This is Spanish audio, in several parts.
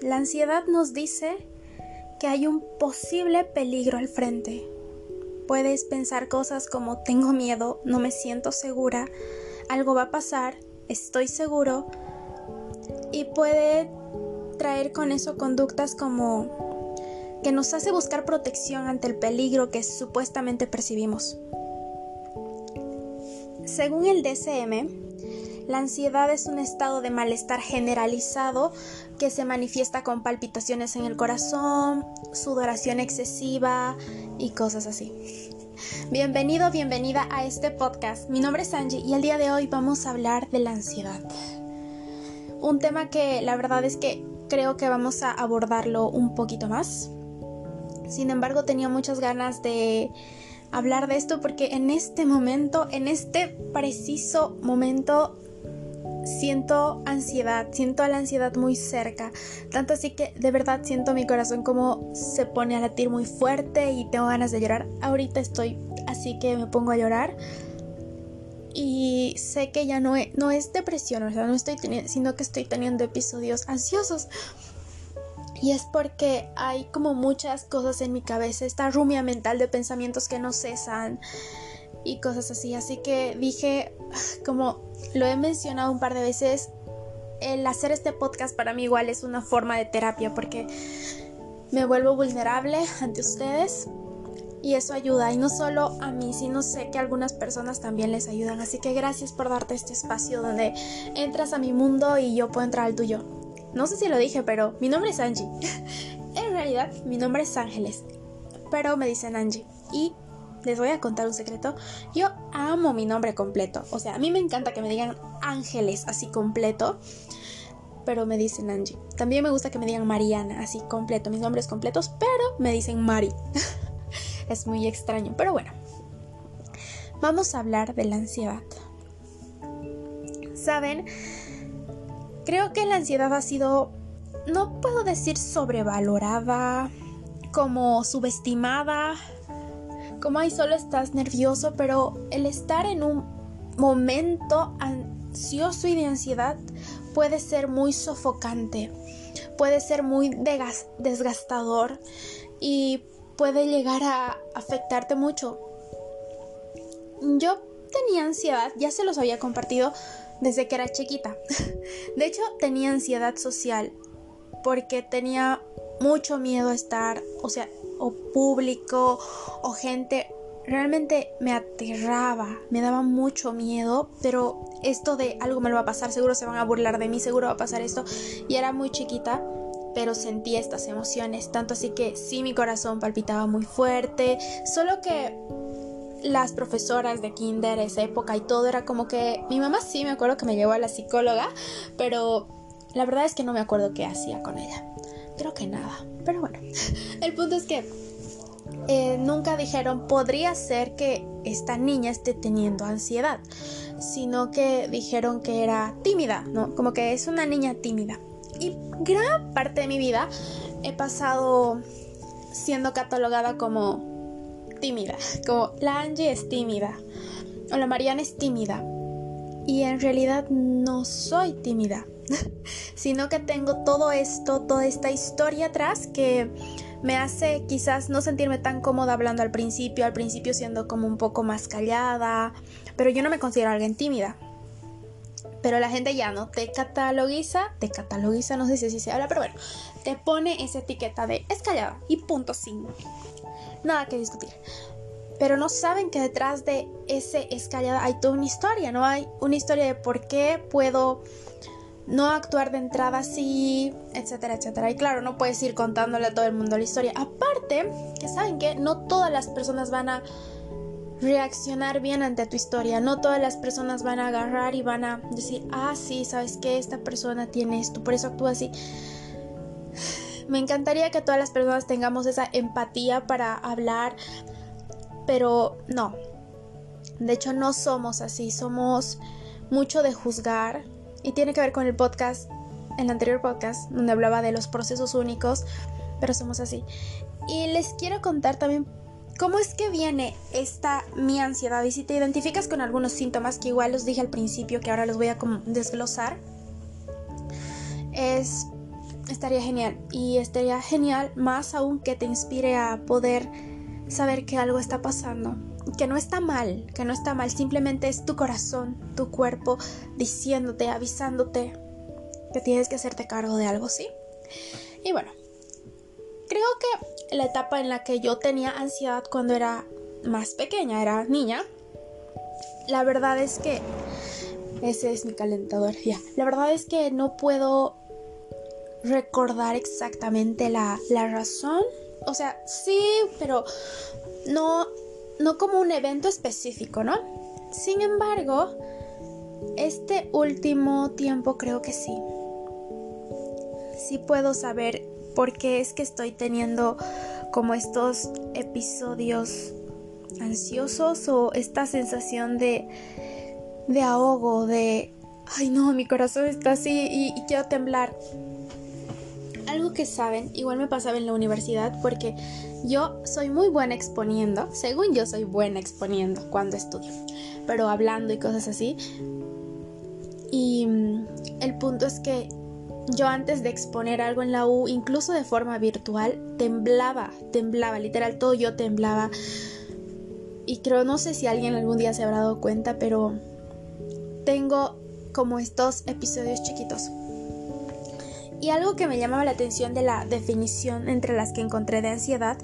La ansiedad nos dice que hay un posible peligro al frente. Puedes pensar cosas como tengo miedo, no me siento segura, algo va a pasar, estoy seguro y puede traer con eso conductas como que nos hace buscar protección ante el peligro que supuestamente percibimos. Según el DCM, la ansiedad es un estado de malestar generalizado que se manifiesta con palpitaciones en el corazón, sudoración excesiva y cosas así. Bienvenido, bienvenida a este podcast. Mi nombre es Angie y el día de hoy vamos a hablar de la ansiedad. Un tema que la verdad es que creo que vamos a abordarlo un poquito más. Sin embargo, tenía muchas ganas de hablar de esto porque en este momento, en este preciso momento, siento ansiedad, siento la ansiedad muy cerca, tanto así que de verdad siento mi corazón como se pone a latir muy fuerte y tengo ganas de llorar. Ahorita estoy así que me pongo a llorar y sé que ya no, no es depresión, sea, no estoy teniendo, sino que estoy teniendo episodios ansiosos. Y es porque hay como muchas cosas en mi cabeza, esta rumia mental de pensamientos que no cesan y cosas así. Así que dije, como lo he mencionado un par de veces, el hacer este podcast para mí igual es una forma de terapia porque me vuelvo vulnerable ante ustedes y eso ayuda y no solo a mí, sino sé que algunas personas también les ayudan. Así que gracias por darte este espacio donde entras a mi mundo y yo puedo entrar al tuyo. No sé si lo dije, pero mi nombre es Angie. en realidad, mi nombre es Ángeles, pero me dicen Angie. Y les voy a contar un secreto. Yo amo mi nombre completo. O sea, a mí me encanta que me digan Ángeles así completo. Pero me dicen Angie. También me gusta que me digan Mariana así completo. Mis nombres completos, pero me dicen Mari. es muy extraño. Pero bueno. Vamos a hablar de la ansiedad. Saben, creo que la ansiedad ha sido, no puedo decir sobrevalorada, como subestimada, como ahí solo estás nervioso, pero el estar en un momento ansioso y de ansiedad puede ser muy sofocante, puede ser muy desgastador y puede llegar a afectarte mucho. Yo tenía ansiedad, ya se los había compartido desde que era chiquita. De hecho, tenía ansiedad social porque tenía mucho miedo a estar, o sea, o público o gente realmente me aterraba, me daba mucho miedo, pero esto de algo me lo va a pasar, seguro se van a burlar de mí, seguro va a pasar esto. Y era muy chiquita, pero sentía estas emociones, tanto así que sí mi corazón palpitaba muy fuerte, solo que las profesoras de kinder, esa época y todo era como que mi mamá sí me acuerdo que me llevó a la psicóloga, pero la verdad es que no me acuerdo qué hacía con ella. Creo que nada. Pero bueno, el punto es que eh, nunca dijeron podría ser que esta niña esté teniendo ansiedad, sino que dijeron que era tímida, ¿no? Como que es una niña tímida. Y gran parte de mi vida he pasado siendo catalogada como tímida, como la Angie es tímida o la Mariana es tímida. Y en realidad no soy tímida. sino que tengo todo esto, toda esta historia atrás que me hace quizás no sentirme tan cómoda hablando al principio, al principio siendo como un poco más callada, pero yo no me considero alguien tímida. Pero la gente ya no te catalogiza, te catalogiza, no sé si así se habla, pero bueno, te pone esa etiqueta de es callada y punto sin nada que discutir. Pero no saben que detrás de ese es callada hay toda una historia, ¿no? Hay una historia de por qué puedo no actuar de entrada así, etcétera, etcétera. Y claro, no puedes ir contándole a todo el mundo la historia. Aparte, que saben que no todas las personas van a reaccionar bien ante tu historia, no todas las personas van a agarrar y van a decir, ah, sí, sabes que esta persona tiene esto, por eso actúa así. Me encantaría que todas las personas tengamos esa empatía para hablar, pero no. De hecho, no somos así, somos mucho de juzgar, y tiene que ver con el podcast, el anterior podcast, donde hablaba de los procesos únicos, pero somos así. Y les quiero contar también cómo es que viene esta mi ansiedad y si te identificas con algunos síntomas que igual los dije al principio, que ahora los voy a desglosar, es estaría genial. Y estaría genial más aún que te inspire a poder saber que algo está pasando. Que no está mal, que no está mal. Simplemente es tu corazón, tu cuerpo diciéndote, avisándote que tienes que hacerte cargo de algo, ¿sí? Y bueno, creo que la etapa en la que yo tenía ansiedad cuando era más pequeña, era niña, la verdad es que ese es mi calentador, ya. La verdad es que no puedo recordar exactamente la, la razón. O sea, sí, pero no, no como un evento específico, ¿no? Sin embargo, este último tiempo creo que sí. Sí puedo saber por qué es que estoy teniendo como estos episodios ansiosos o esta sensación de de ahogo, de, ay no, mi corazón está así y, quiero temblar. Algo que saben, igual me pasaba en la universidad porque yo soy muy buena exponiendo, según yo soy buena exponiendo cuando estudio, pero hablando y cosas así. Y mm, el punto es que yo antes de exponer algo en la U, incluso de forma virtual, temblaba, temblaba, literal, todo yo temblaba. Y creo, no sé si alguien algún día se habrá dado cuenta, pero tengo como estos episodios chiquitos. Y algo que me llamaba la atención de la definición entre las que encontré de ansiedad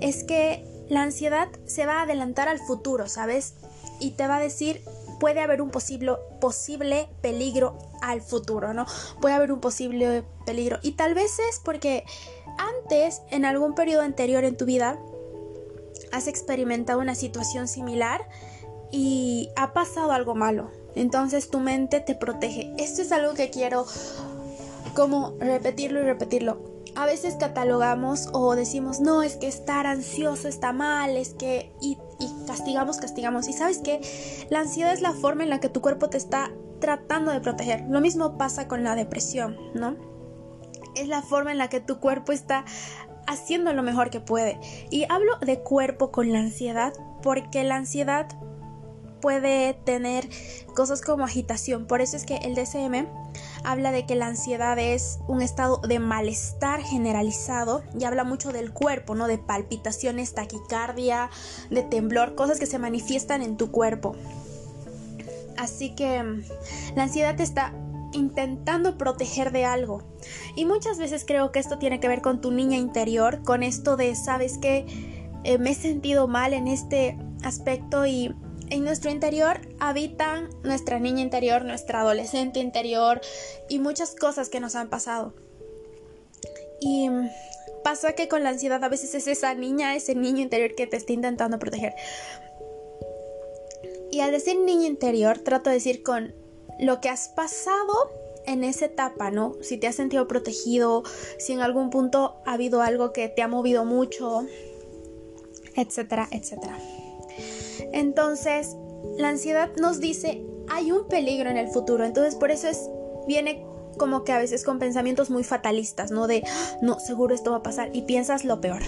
es que la ansiedad se va a adelantar al futuro, ¿sabes? Y te va a decir, puede haber un posible, posible peligro al futuro, ¿no? Puede haber un posible peligro. Y tal vez es porque antes, en algún periodo anterior en tu vida, has experimentado una situación similar y ha pasado algo malo. Entonces tu mente te protege. Esto es algo que quiero como repetirlo y repetirlo. A veces catalogamos o decimos, no, es que estar ansioso está mal, es que... Y, castigamos, castigamos. Y sabes que la ansiedad es la forma en la que tu cuerpo te está tratando de proteger. Lo mismo pasa con la depresión, ¿no? Es la forma en la que tu cuerpo está haciendo lo mejor que puede. Y hablo de cuerpo con la ansiedad porque la ansiedad puede tener cosas como agitación. Por eso es que el DSM habla de que la ansiedad es un estado de malestar generalizado y habla mucho del cuerpo, ¿no? De palpitaciones, taquicardia, de temblor, cosas que se manifiestan en tu cuerpo. Así que mm, la ansiedad te está intentando proteger de algo. Y muchas veces creo que esto tiene que ver con tu niña interior, con esto de, ¿sabes que eh, me he sentido mal en este aspecto y en nuestro interior habitan nuestra niña interior, nuestra adolescente interior y muchas cosas que nos han pasado. Y pasa que con la ansiedad a veces es esa niña, ese niño interior que te está intentando proteger. Y al decir niño interior, trato de decir con lo que has pasado en esa etapa, ¿no? Si te has sentido protegido, si en algún punto ha habido algo que te ha movido mucho, etcétera, etcétera. Entonces, la ansiedad nos dice, hay un peligro en el futuro. Entonces, por eso es, viene como que a veces con pensamientos muy fatalistas, ¿no? De, no, seguro esto va a pasar y piensas lo peor.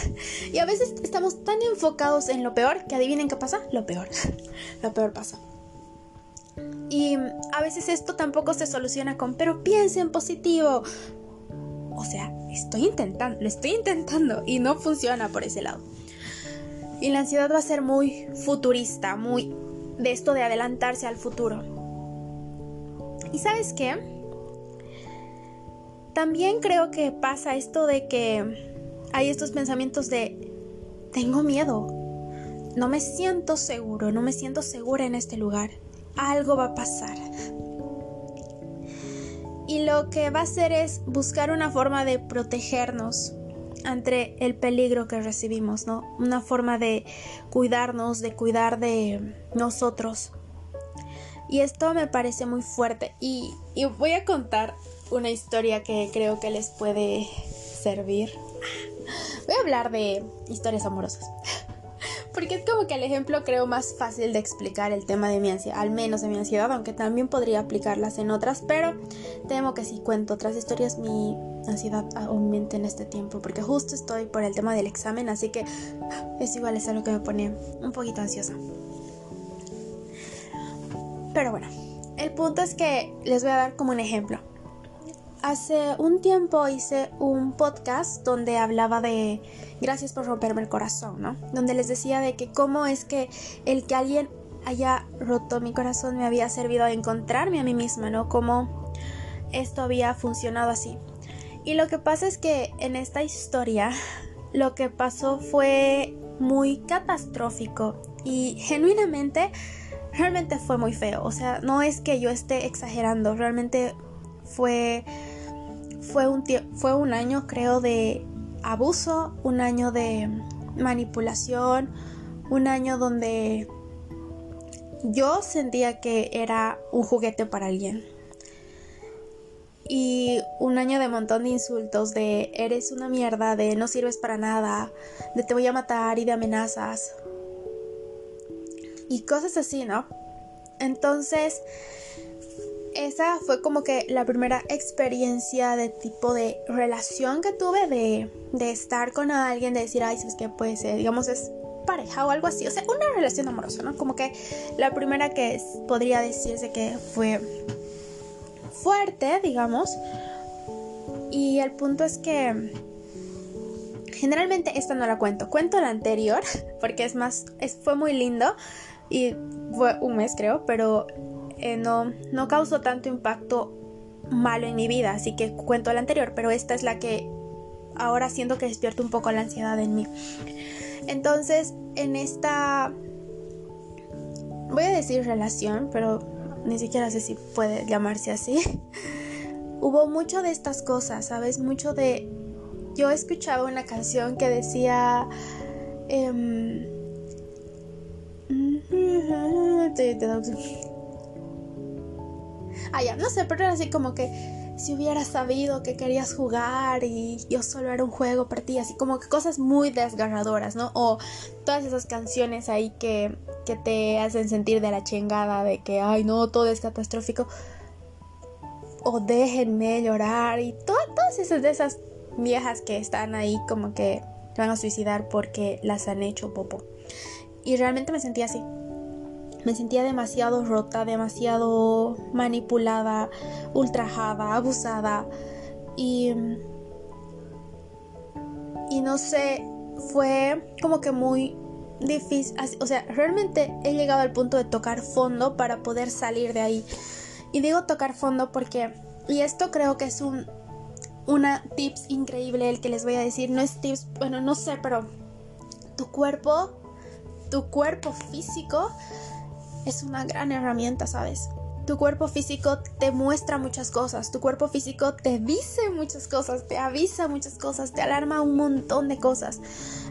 y a veces estamos tan enfocados en lo peor que adivinen qué pasa, lo peor. lo peor pasa. Y a veces esto tampoco se soluciona con, pero piensa en positivo. O sea, estoy intentando, lo estoy intentando y no funciona por ese lado. Y la ansiedad va a ser muy futurista, muy de esto de adelantarse al futuro. ¿Y sabes qué? También creo que pasa esto de que hay estos pensamientos de tengo miedo, no me siento seguro, no me siento segura en este lugar, algo va a pasar. Y lo que va a hacer es buscar una forma de protegernos, ante el peligro que recibimos, ¿no? Una forma de cuidarnos, de cuidar de nosotros. Y esto me parece muy fuerte y, y voy a contar una historia que creo que les puede servir. Voy a hablar de historias amorosas porque es como que el ejemplo creo más fácil de explicar el tema de mi ansiedad, al menos de mi ansiedad, aunque también podría aplicarlas en otras, pero temo que si cuento otras historias mi ansiedad aumente en este tiempo, porque justo estoy por el tema del examen, así que es igual, es algo que me pone un poquito ansiosa. Pero bueno, el punto es que les voy a dar como un ejemplo. Hace un tiempo hice un podcast donde hablaba de gracias por romperme el corazón, ¿no? Donde les decía de que cómo es que el que alguien haya roto mi corazón me había servido a encontrarme a mí misma, ¿no? Cómo esto había funcionado así. Y lo que pasa es que en esta historia lo que pasó fue muy catastrófico y genuinamente realmente fue muy feo. O sea, no es que yo esté exagerando, realmente fue fue un fue un año creo de abuso, un año de manipulación, un año donde yo sentía que era un juguete para alguien. Y un año de montón de insultos, de eres una mierda, de no sirves para nada, de te voy a matar y de amenazas. Y cosas así, ¿no? Entonces, esa fue como que la primera experiencia de tipo de relación que tuve de, de estar con alguien, de decir, ay, ¿sabes qué puede ser? Digamos, es pareja o algo así, o sea, una relación amorosa, ¿no? Como que la primera que podría decirse que fue fuerte, digamos. Y el punto es que generalmente esta no la cuento, cuento la anterior porque es más, fue muy lindo y fue un mes creo, pero eh, no, no causó tanto impacto malo en mi vida, así que cuento la anterior, pero esta es la que ahora siento que despierta un poco la ansiedad en mí. Entonces, en esta, voy a decir relación, pero ni siquiera sé si puede llamarse así. Hubo mucho de estas cosas, ¿sabes? Mucho de... Yo escuchaba una canción que decía... Eh... Ah, ya, no sé, pero era así como que si hubiera sabido que querías jugar y yo solo era un juego para ti, así como que cosas muy desgarradoras, ¿no? O todas esas canciones ahí que, que te hacen sentir de la chingada, de que, ay, no, todo es catastrófico. O déjenme llorar y todas esas viejas que están ahí como que van a suicidar porque las han hecho popo. Y realmente me sentía así. Me sentía demasiado rota, demasiado manipulada, ultrajada, abusada. Y. Y no sé, fue como que muy difícil. O sea, realmente he llegado al punto de tocar fondo para poder salir de ahí. Y digo tocar fondo porque. Y esto creo que es un. Una tips increíble el que les voy a decir. No es tips, bueno, no sé, pero tu cuerpo, tu cuerpo físico es una gran herramienta, ¿sabes? Tu cuerpo físico te muestra muchas cosas, tu cuerpo físico te dice muchas cosas, te avisa muchas cosas, te alarma un montón de cosas.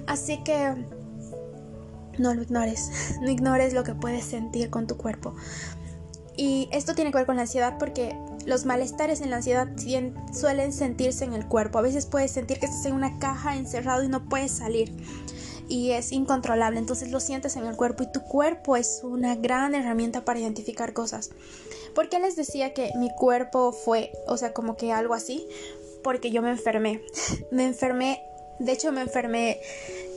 Así que no lo ignores, no ignores lo que puedes sentir con tu cuerpo. Y esto tiene que ver con la ansiedad porque los malestares en la ansiedad suelen sentirse en el cuerpo. A veces puedes sentir que estás en una caja encerrado y no puedes salir y es incontrolable, entonces lo sientes en el cuerpo y tu cuerpo es una gran herramienta para identificar cosas. ¿Por qué les decía que mi cuerpo fue, o sea, como que algo así? Porque yo me enfermé. me enfermé, de hecho me enfermé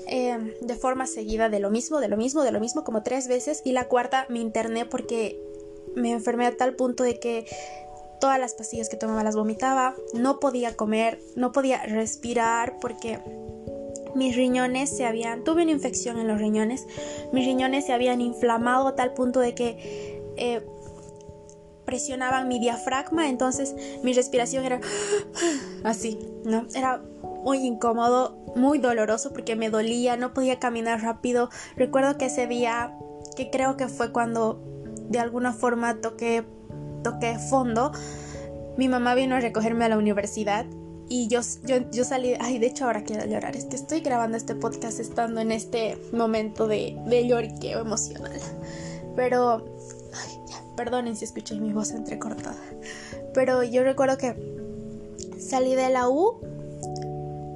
eh, de forma seguida de lo mismo, de lo mismo, de lo mismo, como tres veces y la cuarta me interné porque me enfermé a tal punto de que todas las pastillas que tomaba las vomitaba, no podía comer, no podía respirar porque mis riñones se habían, tuve una infección en los riñones, mis riñones se habían inflamado a tal punto de que eh, presionaban mi diafragma, entonces mi respiración era así, ¿no? Era muy incómodo, muy doloroso porque me dolía, no podía caminar rápido. Recuerdo que ese día, que creo que fue cuando de alguna forma toqué, toqué fondo, mi mamá vino a recogerme a la universidad y yo, yo, yo, salí, ay, de hecho ahora quiero llorar, es que estoy grabando este podcast estando en este momento de, de lloriqueo emocional. Pero, ay, perdonen si escuché mi voz entrecortada. Pero yo recuerdo que salí de la U,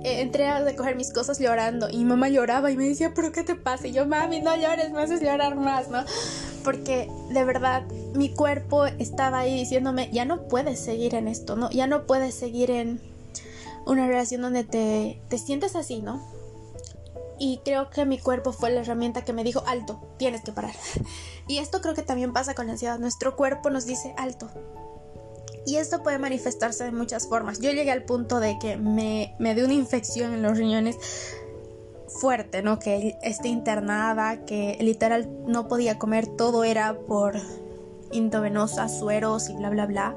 eh, entré a recoger mis cosas llorando y mamá lloraba y me decía, pero ¿qué te pasa? Y yo, mami, no llores, me haces llorar más, ¿no? Porque de verdad mi cuerpo estaba ahí diciéndome, ya no puedes seguir en esto, ¿no? Ya no puedes seguir en una relación donde te, te sientes así, ¿no? Y creo que mi cuerpo fue la herramienta que me dijo, alto, tienes que parar. Y esto creo que también pasa con la ansiedad. Nuestro cuerpo nos dice, alto, Y esto puede manifestarse de muchas formas. Yo llegué al punto de que me, me dio una infección en los riñones fuerte, ¿no? Que esté internada, que literal no podía comer, todo era por intravenosa, sueros y bla, bla, bla.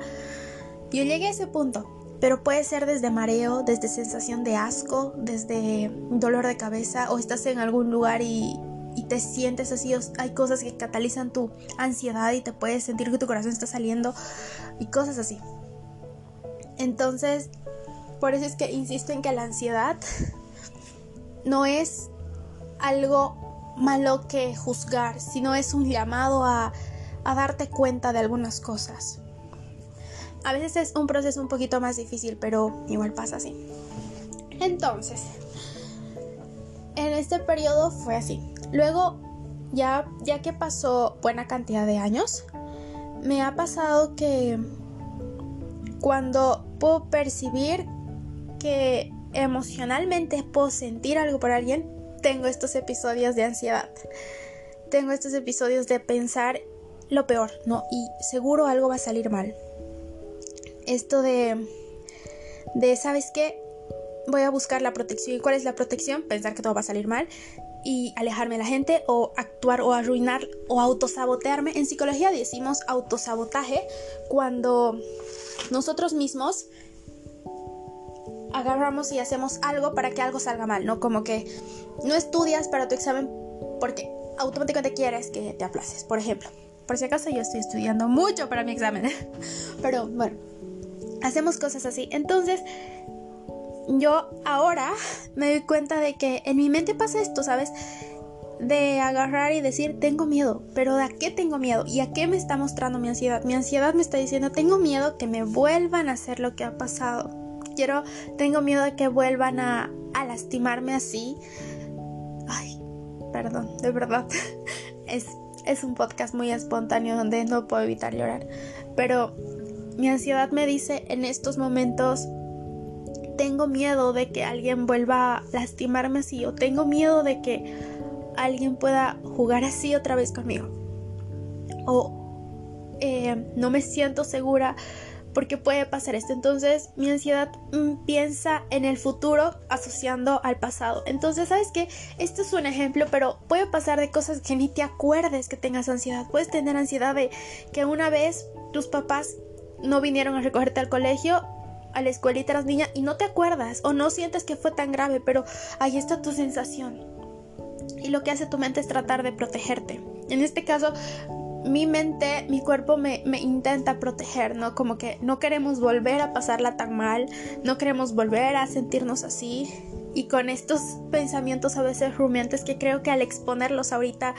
Yo llegué a ese punto, pero puede ser desde mareo, desde sensación de asco, desde dolor de cabeza o estás en algún lugar y, te sientes así, hay cosas que catalizan tu ansiedad y te puedes sentir que tu corazón está saliendo y cosas así. Entonces, por eso es que insisto en que la ansiedad no es algo malo que juzgar, sino es un llamado a darte cuenta de algunas cosas. A veces es un proceso un poquito más difícil, pero igual pasa así. Entonces, en este periodo fue así. Luego, ya, ya que pasó buena cantidad de años, me ha pasado que cuando puedo percibir que emocionalmente puedo sentir algo por alguien, tengo estos episodios de ansiedad. Tengo estos episodios de pensar lo peor, ¿no? Y seguro algo va a salir mal. Esto de, de ¿sabes qué? Voy a buscar la protección. ¿Y cuál es la protección? Pensar que todo va a salir mal y alejarme de la gente o actuar o arruinar o autosabotearme. En psicología decimos autosabotaje cuando nosotros mismos agarramos y hacemos algo para que algo salga mal, ¿no? Como que no estudias para tu examen porque automáticamente quieres que te aplaces, por ejemplo. Por si acaso yo estoy estudiando mucho para mi examen. Pero bueno, hacemos cosas así. Entonces, yo ahora me doy cuenta de que en mi mente pasa esto, ¿sabes? De agarrar y decir, tengo miedo, pero ¿de a qué tengo miedo? ¿Y a qué me está mostrando mi ansiedad? Mi ansiedad me está diciendo, tengo miedo que me vuelvan a hacer lo que ha pasado. Quiero, tengo miedo de que vuelvan a, lastimarme así. Ay, perdón, de verdad. Es un podcast muy espontáneo donde no puedo evitar llorar. Pero mi ansiedad me dice en estos momentos, tengo miedo de que alguien vuelva a lastimarme así o tengo miedo de que alguien pueda jugar así otra vez conmigo. O eh, no me siento segura porque puede pasar esto. Entonces mi ansiedad mm, piensa en el futuro asociando al pasado. Entonces, ¿sabes qué? Este es un ejemplo, pero puede pasar de cosas que ni te acuerdes que tengas ansiedad. Puedes tener ansiedad de que una vez tus papás no vinieron a recogerte al colegio a la escuelita eras niña y no te acuerdas o no sientes que fue tan grave, pero ahí está tu sensación. Y lo que hace tu mente es tratar de protegerte. En este caso, mi mente, mi cuerpo me, me, intenta proteger, ¿no? Como que no queremos volver a pasarla tan mal, no queremos volver a sentirnos así. Y con estos pensamientos a veces rumiantes que creo que al exponerlos ahorita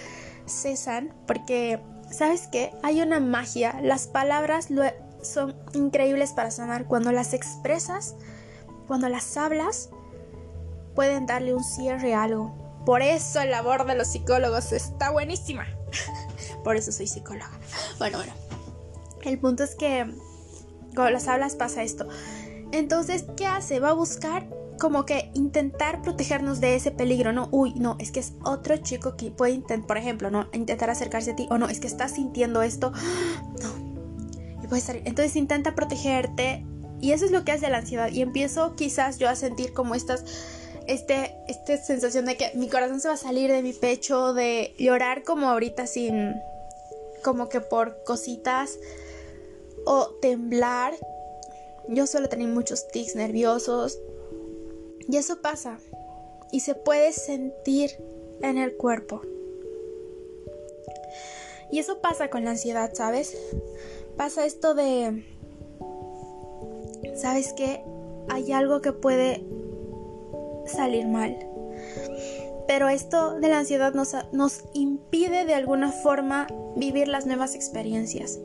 cesan, porque, ¿sabes qué? Hay una magia, las palabras lo, son increíbles para sanar. Cuando las expresas, cuando las hablas, pueden darle un cierre a algo. Por eso la labor de los psicólogos está buenísima. Por eso soy psicóloga. Bueno, bueno. El punto es que cuando las hablas pasa esto. Entonces, ¿qué hace? Va a buscar como que intentar protegernos de ese peligro, ¿no? Uy, no, es que es otro chico que puede intentar, por ejemplo, ¿no? Intentar acercarse a ti, o no, es que estás sintiendo esto. No, entonces intenta protegerte y eso es lo que hace la ansiedad. Y empiezo quizás yo a sentir como estas, este, esta sensación de que mi corazón se va a salir de mi pecho, de llorar como ahorita sin, como que por cositas o temblar. Yo suelo tener muchos tics nerviosos y eso pasa y se puede sentir en el cuerpo. Y eso pasa con la ansiedad, ¿sabes? Pasa esto de, ¿sabes qué? Hay algo que puede salir mal. Pero esto de la ansiedad nos, nos impide de alguna forma vivir las nuevas experiencias.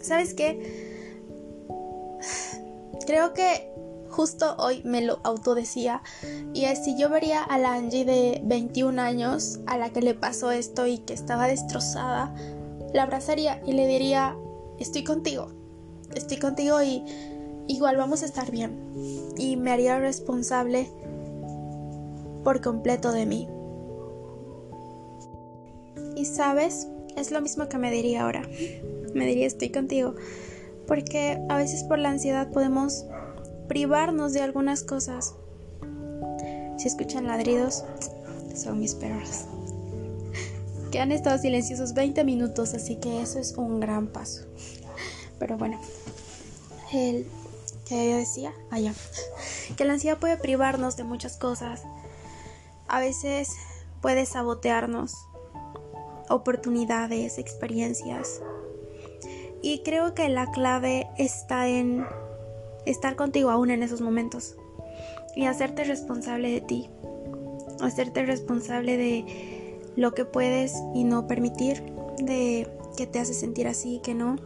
¿Sabes qué? Creo que justo hoy me lo autodecía y es si yo vería a la Angie de 21 años a la que le pasó esto y que estaba destrozada, la abrazaría y le diría, estoy contigo, estoy contigo y igual vamos a estar bien. Y me haría responsable por completo de mí. Y sabes, es lo mismo que me diría ahora. Me diría estoy contigo, porque a veces por la ansiedad podemos privarnos de algunas cosas. Si escuchan ladridos, son mis perros, que han estado silenciosos 20 minutos, así que eso es un gran paso. Pero bueno, el que decía, allá, ah, que la ansiedad puede privarnos de muchas cosas. A veces puede sabotearnos oportunidades, experiencias. Y creo que la clave está en estar contigo aún en esos momentos y hacerte responsable de ti, hacerte responsable de lo que puedes y no permitir, de que te hace sentir así y que no,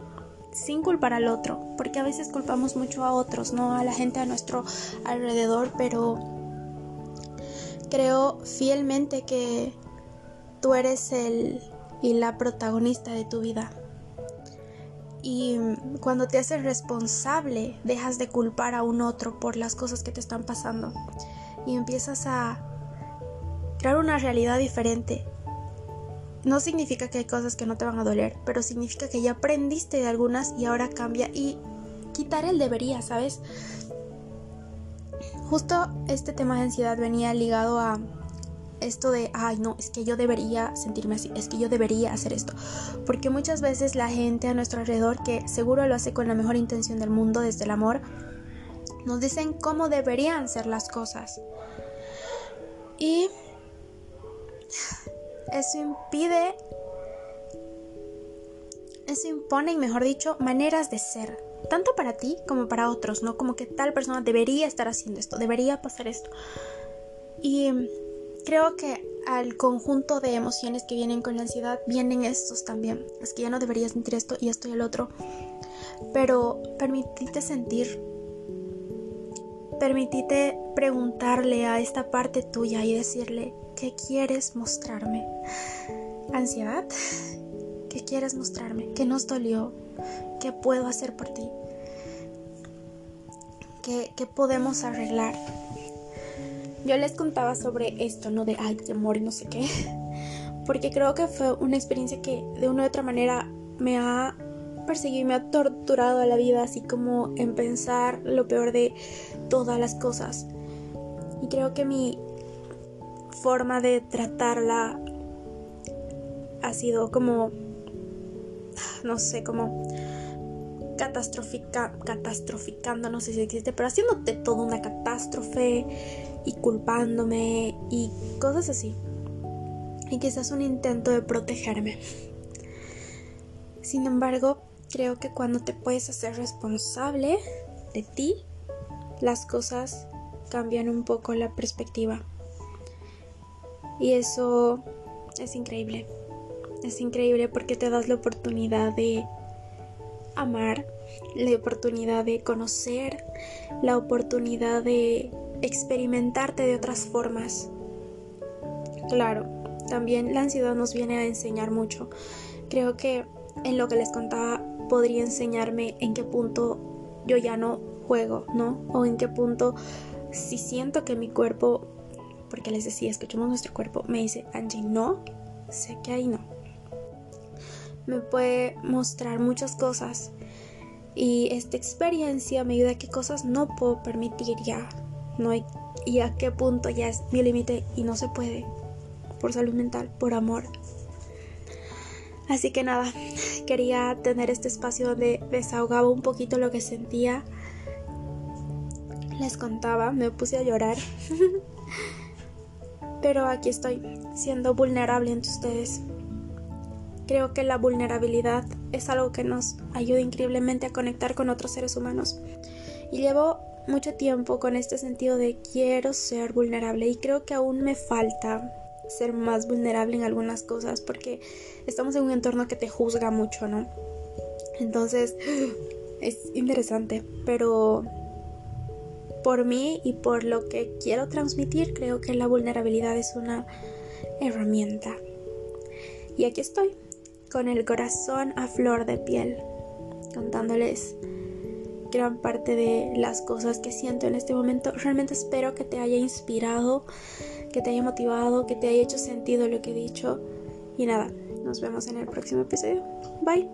sin culpar al otro, porque a veces culpamos mucho a otros, no a la gente a nuestro alrededor, pero creo fielmente que tú eres el y la protagonista de tu vida. Y cuando te haces responsable, dejas de culpar a un otro por las cosas que te están pasando y empiezas a crear una realidad diferente. No significa que hay cosas que no te van a doler, pero significa que ya aprendiste de algunas y ahora cambia y quitar el debería, ¿sabes? Justo este tema de ansiedad venía ligado a esto de, ay, no, es que yo debería sentirme así, es que yo debería hacer esto. Porque muchas veces la gente a nuestro alrededor, que seguro lo hace con la mejor intención del mundo, desde el amor, nos dicen cómo deberían ser las cosas. Y eso impide, eso impone, mejor dicho, maneras de ser. Tanto para ti como para otros, ¿no? Como que tal persona debería estar haciendo esto, debería pasar esto. Y Creo que al conjunto de emociones que vienen con la ansiedad vienen estos también. Es que ya no deberías sentir esto y esto y el otro. Pero permitite sentir. Permitite preguntarle a esta parte tuya y decirle, ¿qué quieres mostrarme? ¿Ansiedad? ¿Qué quieres mostrarme? ¿Qué nos dolió? ¿Qué puedo hacer por ti? ¿Qué, qué podemos arreglar? Yo les contaba sobre esto, ¿no? De, ay, amor y no sé qué. Porque creo que fue una experiencia que de una u otra manera me ha perseguido y me ha torturado a la vida, así como en pensar lo peor de todas las cosas. Y creo que mi forma de tratarla ha sido como, no sé, como catastrófica, catastroficando, no sé si existe, pero haciéndote toda una catástrofe, y culpándome y cosas así. Y quizás un intento de protegerme. Sin embargo, creo que cuando te puedes hacer responsable de ti, las cosas cambian un poco la perspectiva. Y eso es increíble. Es increíble porque te das la oportunidad de amar, la oportunidad de conocer, la oportunidad de experimentarte de otras formas. Claro, también la ansiedad nos viene a enseñar mucho. Creo que en lo que les contaba podría enseñarme en qué punto yo ya no juego, ¿no? O en qué punto si siento que mi cuerpo, porque les decía, escuchamos nuestro cuerpo, me dice, Angie, no, sé que ahí no. Me puede mostrar muchas cosas y esta experiencia me ayuda a qué cosas no puedo permitir ya no hay y a qué punto ya es mi límite y no se puede por salud mental, por amor. Así que nada, quería tener este espacio donde desahogaba un poquito lo que sentía. Les contaba, me puse a llorar. Pero aquí estoy, siendo vulnerable entre ustedes. Creo que la vulnerabilidad es algo que nos ayuda increíblemente a conectar con otros seres humanos. Y llevo mucho tiempo con este sentido de quiero ser vulnerable y creo que aún me falta ser más vulnerable en algunas cosas porque estamos en un entorno que te juzga mucho, ¿no? Entonces es interesante, pero por mí y por lo que quiero transmitir, creo que la vulnerabilidad es una herramienta. Y aquí estoy, con el corazón a flor de piel, contándoles gran parte de las cosas que siento en este momento. Realmente espero que te haya inspirado, que te haya motivado, que te haya hecho sentido lo que he dicho. Y nada, nos vemos en el próximo episodio. Bye.